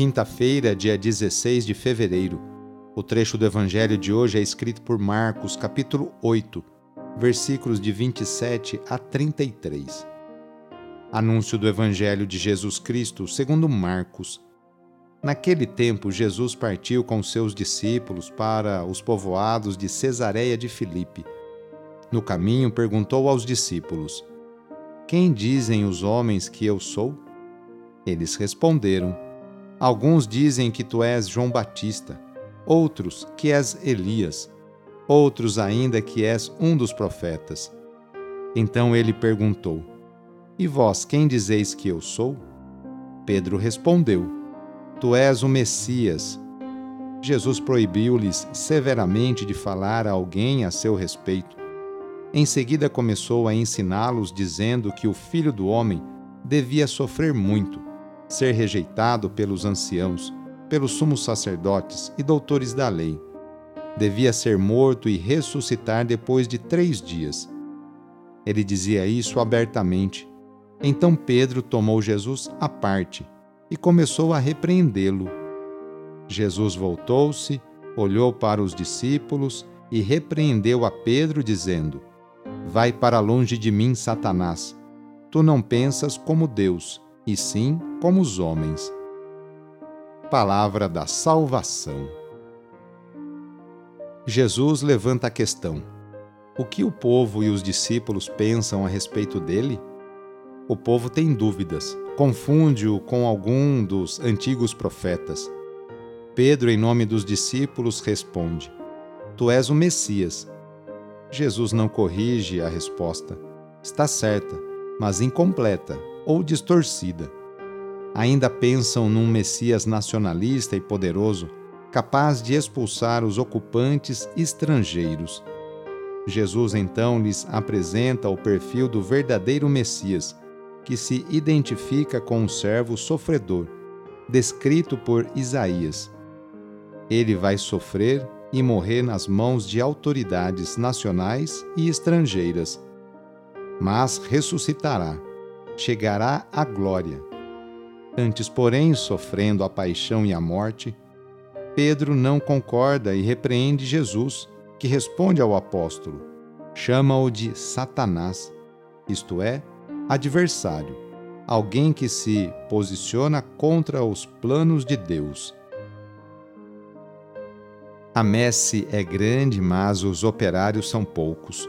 Quinta-feira, dia 16 de fevereiro. O trecho do Evangelho de hoje é escrito por Marcos, capítulo 8, versículos de 27 a 33. Anúncio do Evangelho de Jesus Cristo segundo Marcos. Naquele tempo, Jesus partiu com seus discípulos para os povoados de Cesareia de Filipe no caminho, perguntou aos discípulos: Quem dizem os homens que eu sou? Eles responderam: Alguns dizem que tu és João Batista, outros que és Elias, outros ainda que és um dos profetas. Então ele perguntou: E vós quem dizeis que eu sou? Pedro respondeu: Tu és o Messias. Jesus proibiu-lhes severamente de falar a alguém a seu respeito. Em seguida começou a ensiná-los, dizendo que o filho do homem devia sofrer muito, ser rejeitado pelos anciãos, pelos sumos sacerdotes e doutores da lei. Devia ser morto e ressuscitar depois de três dias. Ele dizia isso abertamente. Então Pedro tomou Jesus à parte e começou a repreendê-lo. Jesus voltou-se, olhou para os discípulos e repreendeu a Pedro, dizendo: Vai para longe de mim, Satanás. Tu não pensas como Deus, e sim como os homens. Palavra da Salvação. Jesus levanta a questão: o que o povo e os discípulos pensam a respeito dele? O povo tem dúvidas, confunde-o com algum dos antigos profetas. Pedro, em nome dos discípulos, responde: Tu és o Messias, Jesus não corrige a resposta. Está certa, mas incompleta ou distorcida. Ainda pensam num Messias nacionalista e poderoso, capaz de expulsar os ocupantes estrangeiros. Jesus então lhes apresenta o perfil do verdadeiro Messias, que se identifica com um servo sofredor, descrito por Isaías. Ele vai sofrer e morrer nas mãos de autoridades nacionais e estrangeiras. Mas ressuscitará, chegará à glória. Antes, porém, sofrendo a paixão e a morte, Pedro não concorda e repreende Jesus, que responde ao apóstolo. Chama-o de Satanás, isto é, adversário, alguém que se posiciona contra os planos de Deus. A messe é grande, mas os operários são poucos.